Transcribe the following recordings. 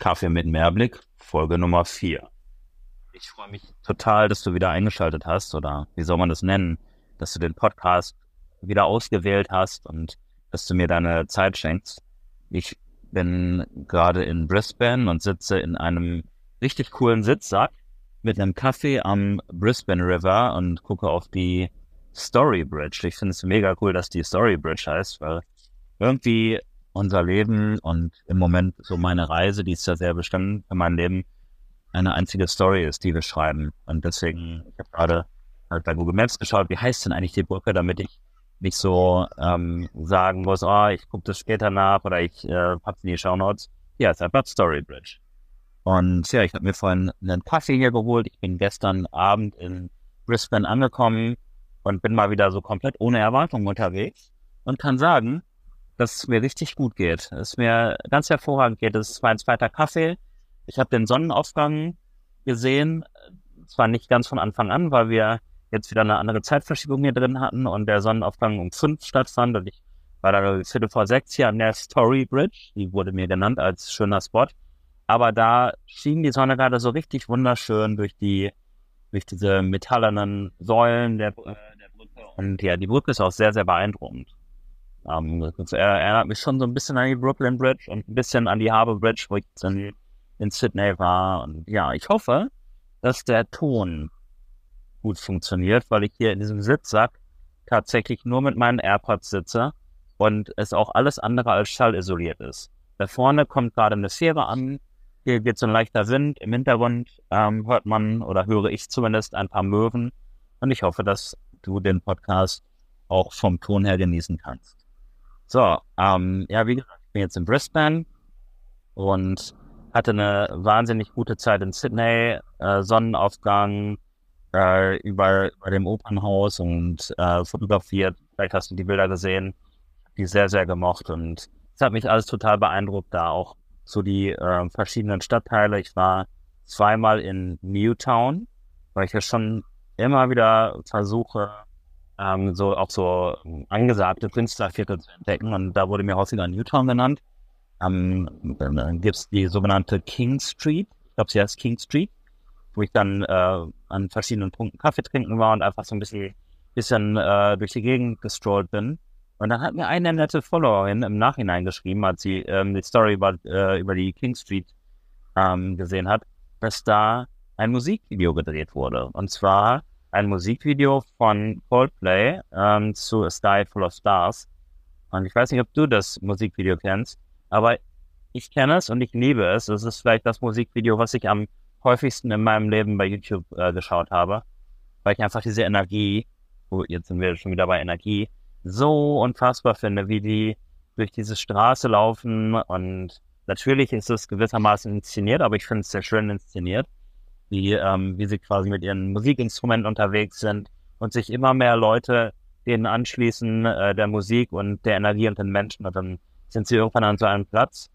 Kaffee mit Mehrblick, Folge Nummer 4. Ich freue mich total, dass du wieder eingeschaltet hast oder wie soll man das nennen, dass du den Podcast wieder ausgewählt hast und dass du mir deine Zeit schenkst. Ich bin gerade in Brisbane und sitze in einem richtig coolen Sitzsack mit einem Kaffee am Brisbane River und gucke auf die Story Bridge. Ich finde es mega cool, dass die Story Bridge heißt, weil irgendwie unser Leben und im Moment so meine Reise, die ist ja sehr bestimmt für mein Leben, eine einzige Story ist, die wir schreiben. Und deswegen, ich habe gerade halt bei Google Maps geschaut, wie heißt denn eigentlich die Brücke, damit ich nicht so ähm, sagen muss, oh, ich gucke das später nach oder ich äh, hab's in die Show Notes. Ja, es ist einfach Story Bridge. Und ja, ich habe mir vorhin einen Kaffee hier geholt. Ich bin gestern Abend in Brisbane angekommen und bin mal wieder so komplett ohne Erwartung unterwegs und kann sagen, dass es mir richtig gut geht. Es mir ganz hervorragend geht. Es war ein zweiter Kaffee. Ich habe den Sonnenaufgang gesehen. Zwar nicht ganz von Anfang an, weil wir jetzt wieder eine andere Zeitverschiebung hier drin hatten und der Sonnenaufgang um fünf stattfand und ich war da Viertel vor sechs hier an der Story Bridge. Die wurde mir genannt als schöner Spot. Aber da schien die Sonne gerade so richtig wunderschön durch die, durch diese metallenen Säulen der, äh, der Brücke. Und ja, die Brücke ist auch sehr, sehr beeindruckend. Ähm, das erinnert mich schon so ein bisschen an die Brooklyn Bridge und ein bisschen an die Harbour Bridge, wo ich in, in Sydney war. Und ja, ich hoffe, dass der Ton gut funktioniert, weil ich hier in diesem Sitzsack tatsächlich nur mit meinen AirPods sitze und es auch alles andere als schallisoliert ist. Da vorne kommt gerade eine Fähre an, hier geht so ein leichter Wind, im Hintergrund ähm, hört man oder höre ich zumindest ein paar Möwen und ich hoffe, dass du den Podcast auch vom Ton her genießen kannst. So, ähm, ja, wie gesagt, ich bin jetzt in Brisbane und hatte eine wahnsinnig gute Zeit in Sydney, äh, Sonnenaufgang äh, über, über dem Opernhaus und äh, fotografiert. Vielleicht hast du die Bilder gesehen, die sehr, sehr gemocht und es hat mich alles total beeindruckt, da auch so die äh, verschiedenen Stadtteile. Ich war zweimal in Newtown, weil ich ja schon immer wieder versuche, ähm, so auch so angesagte Künstlerviertel zu entdecken. Und da wurde mir häufiger Newtown genannt. Ähm, dann gibt es die sogenannte King Street. Ich glaube, sie heißt King Street, wo ich dann äh, an verschiedenen Punkten Kaffee trinken war und einfach so ein bisschen, bisschen äh, durch die Gegend gestrollt bin. Und dann hat mir eine nette Followerin im Nachhinein geschrieben, als sie ähm, die Story über, äh, über die King Street ähm, gesehen hat, dass da ein Musikvideo gedreht wurde. Und zwar ein Musikvideo von Coldplay ähm, zu A Sky Full of Stars. Und ich weiß nicht, ob du das Musikvideo kennst, aber ich kenne es und ich liebe es. Es ist vielleicht das Musikvideo, was ich am häufigsten in meinem Leben bei YouTube äh, geschaut habe, weil ich einfach diese Energie, oh, jetzt sind wir schon wieder bei Energie, so unfassbar finde, wie die durch diese Straße laufen und natürlich ist es gewissermaßen inszeniert, aber ich finde es sehr schön inszeniert wie, ähm, wie sie quasi mit ihren Musikinstrumenten unterwegs sind und sich immer mehr Leute denen anschließen, äh, der Musik und der Energie und den Menschen. Und dann sind sie irgendwann an so einem Platz,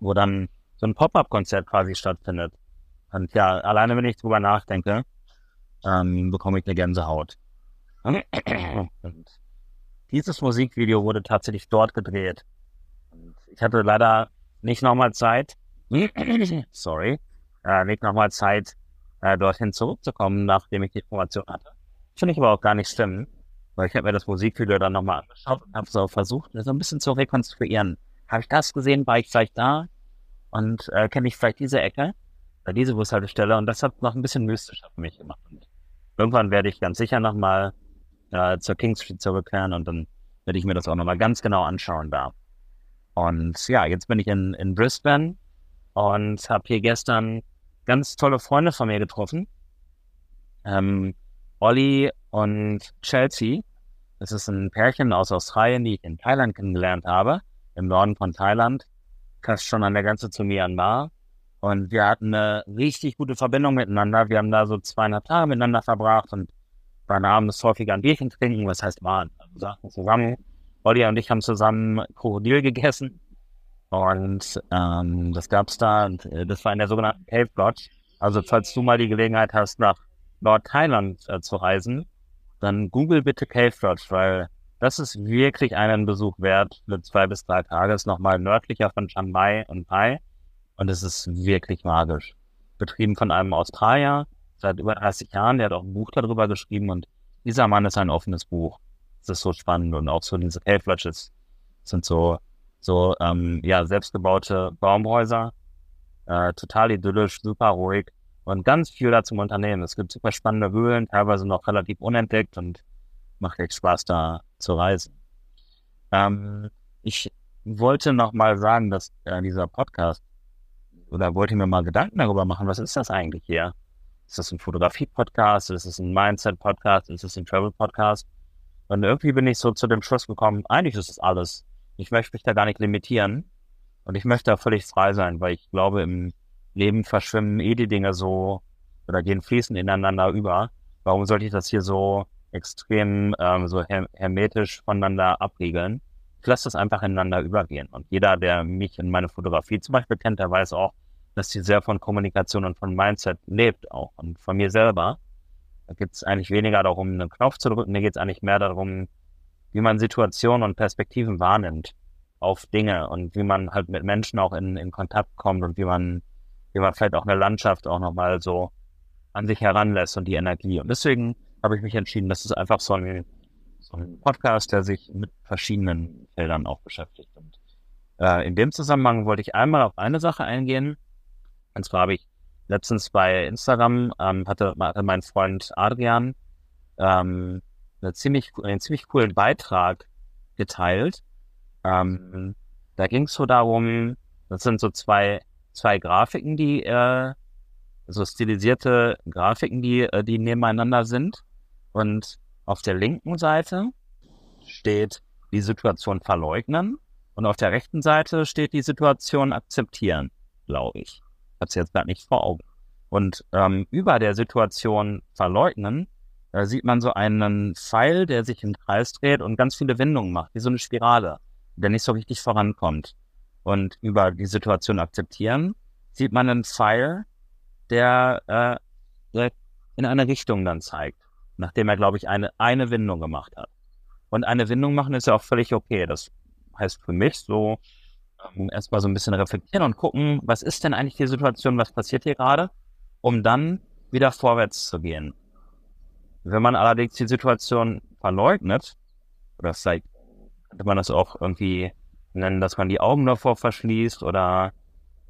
wo dann so ein Pop-up-Konzert quasi stattfindet. Und ja, alleine wenn ich drüber nachdenke, ähm, bekomme ich eine Gänsehaut. Und dieses Musikvideo wurde tatsächlich dort gedreht. Ich hatte leider nicht nochmal Zeit, sorry, äh, nicht nochmal Zeit, äh, dorthin zurückzukommen, nachdem ich die Information hatte. Finde ich aber auch gar nicht stimmen, weil ich habe mir das Musikvideo dann nochmal angeschaut und habe so versucht, so ein bisschen zu rekonstruieren. Habe ich das gesehen, war ich vielleicht da und äh, kenne ich vielleicht diese Ecke, bei diese Bushaltestelle und das hat noch ein bisschen mystischer für mich gemacht. Und irgendwann werde ich ganz sicher nochmal äh, zur King Street zurückkehren und dann werde ich mir das auch nochmal ganz genau anschauen da. Und ja, jetzt bin ich in, in Brisbane und habe hier gestern ganz tolle Freunde von mir getroffen. Ähm, Olli und Chelsea. Das ist ein Pärchen aus Australien, die ich in Thailand kennengelernt habe, im Norden von Thailand, fast schon an der Grenze zu Myanmar. Und wir hatten eine richtig gute Verbindung miteinander. Wir haben da so zweieinhalb Tage miteinander verbracht und waren abends häufiger ein Bierchen trinken. Was heißt waren? Also saßen zusammen. Olli und ich haben zusammen Krokodil gegessen und ähm, das gab's da, und, äh, das war in der sogenannten Cave Lodge. Also falls du mal die Gelegenheit hast, nach Nordthailand äh, zu reisen, dann google bitte Cave Lodge, weil das ist wirklich einen Besuch wert für zwei bis drei Tage. Ist nochmal nördlicher von Chiang Mai und Pai. Und es ist wirklich magisch. Betrieben von einem Australier seit über 30 Jahren, der hat auch ein Buch darüber geschrieben und dieser Mann ist ein offenes Buch. Es ist so spannend und auch so diese Cave Lodges sind so, so, ähm, ja, selbstgebaute Baumhäuser, äh, total idyllisch, super ruhig und ganz viel da zum Unternehmen. Es gibt super spannende Höhlen, teilweise noch relativ unentdeckt und macht echt Spaß, da zu reisen. Ähm, ich wollte noch mal sagen, dass äh, dieser Podcast, oder wollte mir mal Gedanken darüber machen, was ist das eigentlich hier? Ist das ein Fotografie-Podcast? Ist es ein Mindset-Podcast? Ist es ein Travel-Podcast? Und irgendwie bin ich so zu dem Schluss gekommen, eigentlich ist es alles. Ich möchte mich da gar nicht limitieren. Und ich möchte da völlig frei sein, weil ich glaube, im Leben verschwimmen eh die Dinge so oder gehen fließend ineinander über. Warum sollte ich das hier so extrem ähm, so her hermetisch voneinander abriegeln? Ich lasse das einfach ineinander übergehen. Und jeder, der mich in meine Fotografie zum Beispiel kennt, der weiß auch, dass sie sehr von Kommunikation und von Mindset lebt auch und von mir selber. Da geht es eigentlich weniger darum, einen Knopf zu drücken, mir geht es eigentlich mehr darum, wie man Situationen und Perspektiven wahrnimmt auf Dinge und wie man halt mit Menschen auch in, in Kontakt kommt und wie man, wie man vielleicht auch eine Landschaft auch nochmal so an sich heranlässt und die Energie. Und deswegen habe ich mich entschieden, das ist einfach so ein, so ein Podcast, der sich mit verschiedenen Feldern auch beschäftigt. Und äh, in dem Zusammenhang wollte ich einmal auf eine Sache eingehen, und zwar habe ich letztens bei Instagram, ähm, hatte, hatte mein Freund Adrian ähm, eine ziemlich, einen ziemlich coolen Beitrag geteilt. Ähm, da ging es so darum, das sind so zwei, zwei Grafiken, die, äh, so stilisierte Grafiken, die, äh, die nebeneinander sind. Und auf der linken Seite steht die Situation verleugnen und auf der rechten Seite steht die Situation akzeptieren, glaube ich habe es jetzt gerade nicht vor Augen. Und ähm, über der Situation verleugnen, da sieht man so einen Pfeil, der sich im Kreis dreht und ganz viele Wendungen macht, wie so eine Spirale, der nicht so richtig vorankommt. Und über die Situation akzeptieren, sieht man einen Pfeil, der äh, in eine Richtung dann zeigt, nachdem er, glaube ich, eine, eine Windung gemacht hat. Und eine Windung machen ist ja auch völlig okay. Das heißt für mich so, ähm, erstmal so ein bisschen reflektieren und gucken, was ist denn eigentlich die Situation, was passiert hier gerade, um dann wieder vorwärts zu gehen. Wenn man allerdings die Situation verleugnet, oder vielleicht könnte man das auch irgendwie nennen, dass man die Augen davor verschließt oder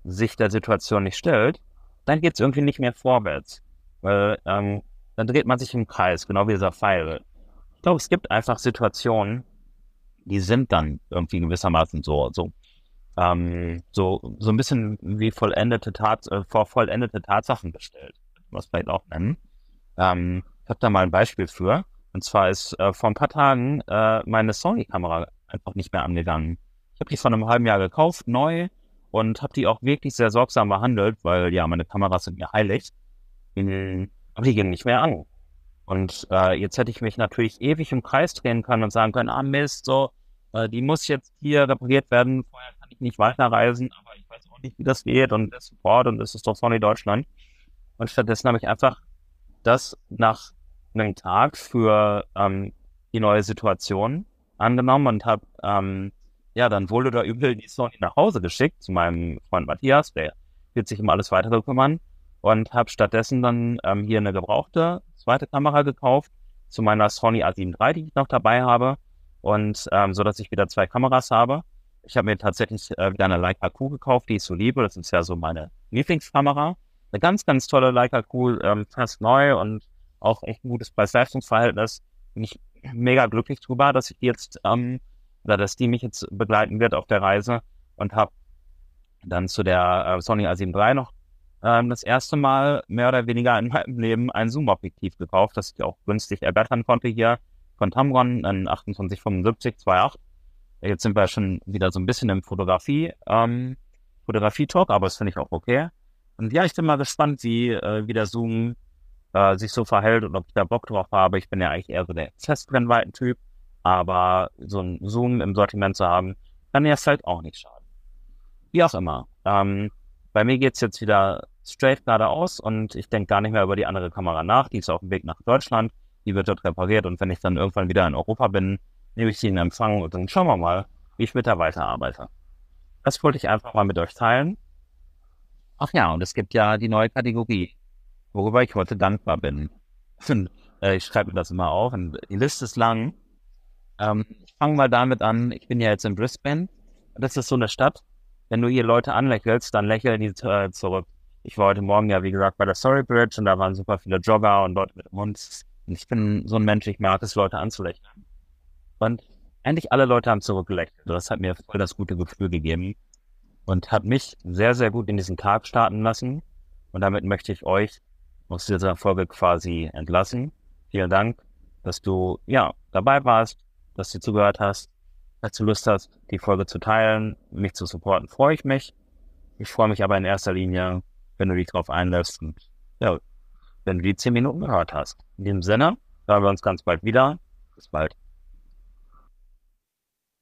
sich der Situation nicht stellt, dann geht es irgendwie nicht mehr vorwärts. Weil ähm, dann dreht man sich im Kreis, genau wie dieser Pfeil. Ich glaube, es gibt einfach Situationen, die sind dann irgendwie gewissermaßen so, so ähm, so, so ein bisschen wie vollendete Tat, äh, vor vollendete Tatsachen gestellt, was vielleicht auch nennen. Ähm, ich habe da mal ein Beispiel für. Und zwar ist äh, vor ein paar Tagen äh, meine Sony-Kamera einfach nicht mehr angegangen. Ich habe die vor einem halben Jahr gekauft, neu, und habe die auch wirklich sehr sorgsam behandelt, weil ja, meine Kameras sind mir heilig. Mhm. Aber die gingen nicht mehr an. Und äh, jetzt hätte ich mich natürlich ewig im Kreis drehen können und sagen können, ah Mist, so, äh, die muss jetzt hier repariert werden, vorher kann ich nicht weiterreisen, aber ich weiß auch nicht, wie das geht und der Support und es ist doch Sony Deutschland. Und stattdessen habe ich einfach das nach einem Tag für ähm, die neue Situation angenommen und habe ähm, ja dann wohl oder übel die Sony nach Hause geschickt zu meinem Freund Matthias, der wird sich um alles weitere kümmern und habe stattdessen dann ähm, hier eine gebrauchte zweite Kamera gekauft zu meiner Sony A7 III, die ich noch dabei habe und ähm, so dass ich wieder zwei Kameras habe. Ich habe mir tatsächlich äh, wieder eine Leica Q gekauft, die ich so liebe. Das ist ja so meine Lieblingskamera. Eine ganz, ganz tolle Leica Q, ähm, fast neu und auch echt ein gutes Preis-Leistungs-Verhältnis. Bin ich mega glücklich drüber, dass ich jetzt ähm, oder dass die mich jetzt begleiten wird auf der Reise und habe dann zu der äh, Sony A7 III noch ähm, das erste Mal mehr oder weniger in meinem Leben ein Zoom-Objektiv gekauft, das ich auch günstig ergattern konnte hier von Tamron, ein 2875 2.8. Jetzt sind wir schon wieder so ein bisschen im Fotografie, ähm, Fotografie-Talk, aber das finde ich auch okay. Und ja, ich bin mal gespannt, wie, äh, wie der Zoom äh, sich so verhält und ob ich da Bock drauf habe. Ich bin ja eigentlich eher so der Festbrennweiten-Typ, aber so ein Zoom im Sortiment zu haben, kann ja vielleicht auch nicht schaden. Wie auch immer. Ähm, bei mir geht's jetzt wieder straight geradeaus und ich denke gar nicht mehr über die andere Kamera nach. Die ist auf dem Weg nach Deutschland die wird dort repariert und wenn ich dann irgendwann wieder in Europa bin, nehme ich sie in Empfang und dann schauen wir mal, wie ich mit der weiterarbeite. Das wollte ich einfach mal mit euch teilen. Ach ja, und es gibt ja die neue Kategorie, worüber ich heute dankbar bin. Äh, ich schreibe mir das immer auf und die Liste ist lang. Ähm, ich fange mal damit an, ich bin ja jetzt in Brisbane. Das ist so eine Stadt. Wenn du hier Leute anlächelst, dann lächeln die äh, zurück. Ich war heute Morgen ja, wie gesagt, bei der Sorry Bridge und da waren super viele Jogger und Leute mit dem Hund. Und ich bin so ein Mensch, ich mag es, Leute anzulächeln. Und eigentlich alle Leute haben zurückgelächelt. Das hat mir voll das gute Gefühl gegeben und hat mich sehr, sehr gut in diesen Tag starten lassen. Und damit möchte ich euch aus dieser Folge quasi entlassen. Vielen Dank, dass du ja dabei warst, dass du zugehört hast. Falls du Lust hast, die Folge zu teilen, mich zu supporten, freue ich mich. Ich freue mich aber in erster Linie, wenn du dich drauf einlässt und ja, wenn du die zehn Minuten gehört hast. In diesem Sinne, hören wir uns ganz bald wieder. Bis bald.